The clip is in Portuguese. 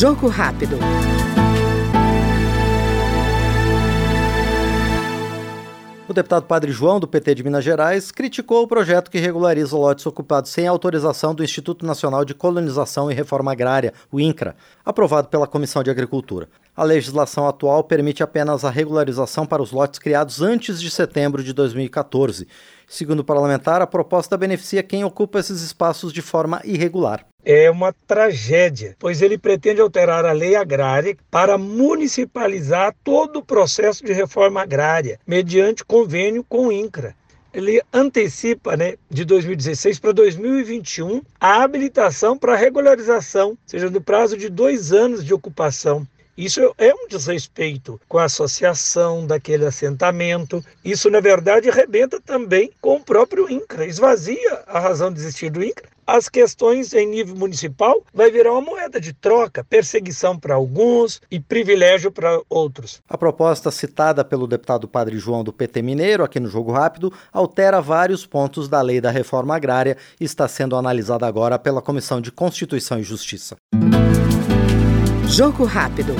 Jogo rápido. O deputado Padre João, do PT de Minas Gerais, criticou o projeto que regulariza lotes ocupados sem autorização do Instituto Nacional de Colonização e Reforma Agrária, o INCRA, aprovado pela Comissão de Agricultura. A legislação atual permite apenas a regularização para os lotes criados antes de setembro de 2014. Segundo o parlamentar, a proposta beneficia quem ocupa esses espaços de forma irregular é uma tragédia, pois ele pretende alterar a lei agrária para municipalizar todo o processo de reforma agrária, mediante convênio com o INCRA. Ele antecipa né, de 2016 para 2021 a habilitação para regularização, seja no prazo de dois anos de ocupação. Isso é um desrespeito com a associação daquele assentamento. Isso, na verdade, arrebenta também com o próprio INCRA, esvazia a razão de existir do INCRA as questões em nível municipal vai virar uma moeda de troca, perseguição para alguns e privilégio para outros. A proposta citada pelo deputado Padre João do PT Mineiro aqui no Jogo Rápido altera vários pontos da lei da reforma agrária e está sendo analisada agora pela Comissão de Constituição e Justiça. Jogo Rápido.